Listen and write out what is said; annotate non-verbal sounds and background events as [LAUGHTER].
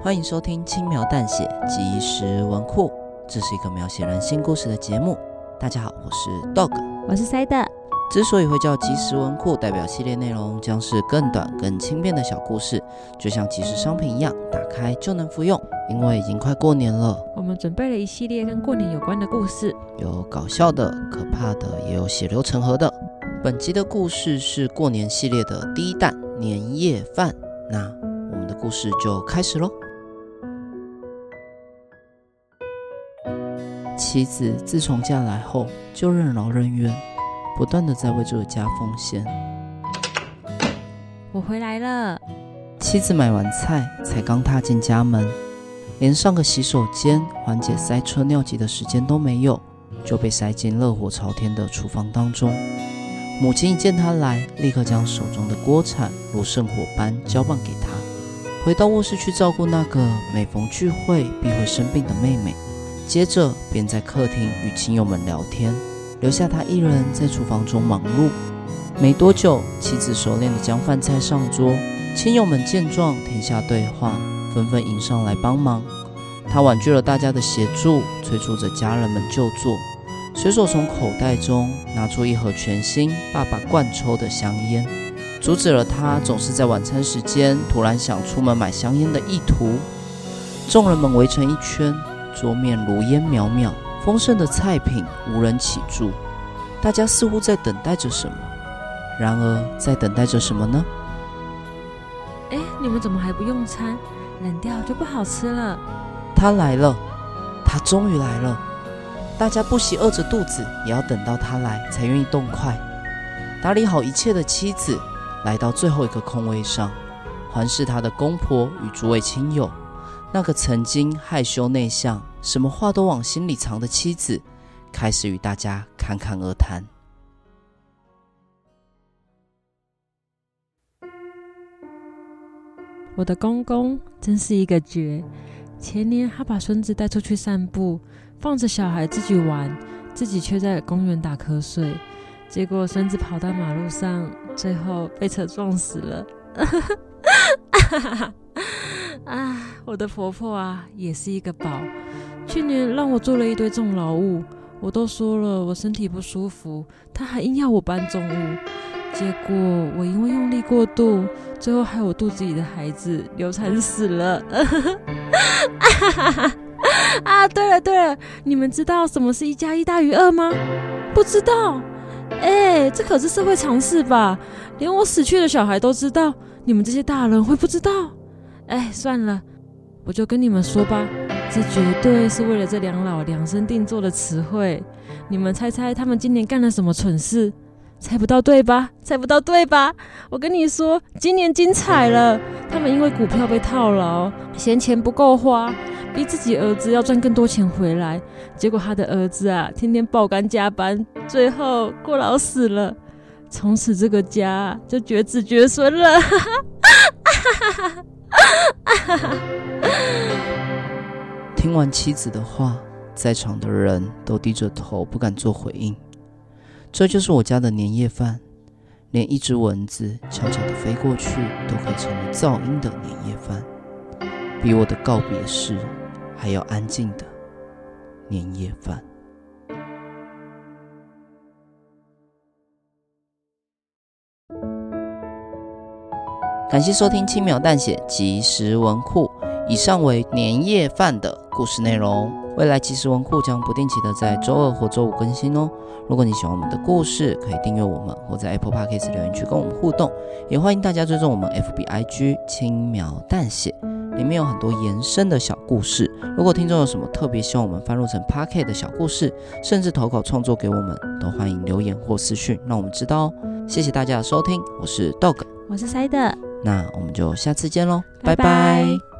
欢迎收听轻描淡写即时文库，这是一个描写人心故事的节目。大家好，我是 Dog，我是 Side。之所以会叫即时文库，代表系列内容将是更短、更轻便的小故事，就像即时商品一样，打开就能服用。因为已经快过年了，我们准备了一系列跟过年有关的故事，有搞笑的、可怕的，也有血流成河的。本集的故事是过年系列的第一弹年夜饭，那我们的故事就开始喽。妻子自从嫁来后，就任劳任怨，不断的在为这个家奉献。我回来了。妻子买完菜，才刚踏进家门，连上个洗手间、缓解塞车尿急的时间都没有，就被塞进热火朝天的厨房当中。母亲一见他来，立刻将手中的锅铲如圣火般交棒给他，回到卧室去照顾那个每逢聚会必会生病的妹妹。接着便在客厅与亲友们聊天，留下他一人在厨房中忙碌。没多久，妻子熟练地将饭菜上桌，亲友们见状停下对话，纷纷迎上来帮忙。他婉拒了大家的协助，催促着家人们就坐，随手从口袋中拿出一盒全新、爸爸惯抽的香烟，阻止了他总是在晚餐时间突然想出门买香烟的意图。众人们围成一圈。桌面如烟渺渺，丰盛的菜品无人起箸，大家似乎在等待着什么。然而，在等待着什么呢？哎，你们怎么还不用餐？冷掉就不好吃了。他来了，他终于来了。大家不惜饿着肚子，也要等到他来才愿意动筷。打理好一切的妻子来到最后一个空位上，环视他的公婆与诸位亲友。那个曾经害羞内向、什么话都往心里藏的妻子，开始与大家侃侃而谈。我的公公真是一个绝。前年他把孙子带出去散步，放着小孩自己玩，自己却在公园打瞌睡。结果孙子跑到马路上，最后被车撞死了。[LAUGHS] 啊，我的婆婆啊，也是一个宝。去年让我做了一堆重劳务，我都说了我身体不舒服，她还硬要我搬重物。结果我因为用力过度，最后害我肚子里的孩子流产死了。[LAUGHS] 啊，对了对了，你们知道什么是一加一大于二吗？不知道？哎，这可是社会常识吧？连我死去的小孩都知道，你们这些大人会不知道？哎，算了，我就跟你们说吧，这绝对是为了这两老量身定做的词汇。你们猜猜他们今年干了什么蠢事？猜不到对吧？猜不到对吧？我跟你说，今年精彩了。他们因为股票被套牢，嫌钱不够花，逼自己儿子要赚更多钱回来。结果他的儿子啊，天天爆肝加班，最后过劳死了。从此这个家就绝子绝孙了。[LAUGHS] [LAUGHS] 听完妻子的话，在场的人都低着头，不敢做回应。这就是我家的年夜饭，连一只蚊子悄悄地飞过去，都可以成为噪音的年夜饭，比我的告别式还要安静的年夜饭。感谢收听轻描淡写即时文库，以上为年夜饭的故事内容。未来即时文库将不定期的在周二或周五更新哦。如果你喜欢我们的故事，可以订阅我们，或在 Apple Podcast 留言区跟我们互动。也欢迎大家追踪我们 FB IG 轻描淡写，里面有很多延伸的小故事。如果听众有什么特别希望我们翻录成 Podcast 的小故事，甚至投稿创作给我们，都欢迎留言或私讯让我们知道哦。谢谢大家的收听，我是 Dog，我是 Side。那我们就下次见喽，拜拜。拜拜。